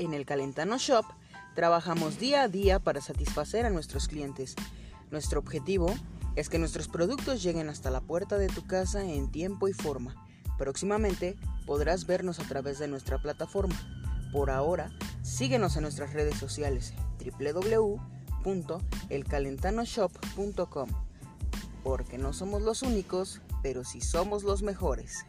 En el Calentano Shop trabajamos día a día para satisfacer a nuestros clientes. Nuestro objetivo es que nuestros productos lleguen hasta la puerta de tu casa en tiempo y forma. Próximamente podrás vernos a través de nuestra plataforma. Por ahora, síguenos en nuestras redes sociales www.elcalentanoshop.com porque no somos los únicos, pero sí somos los mejores.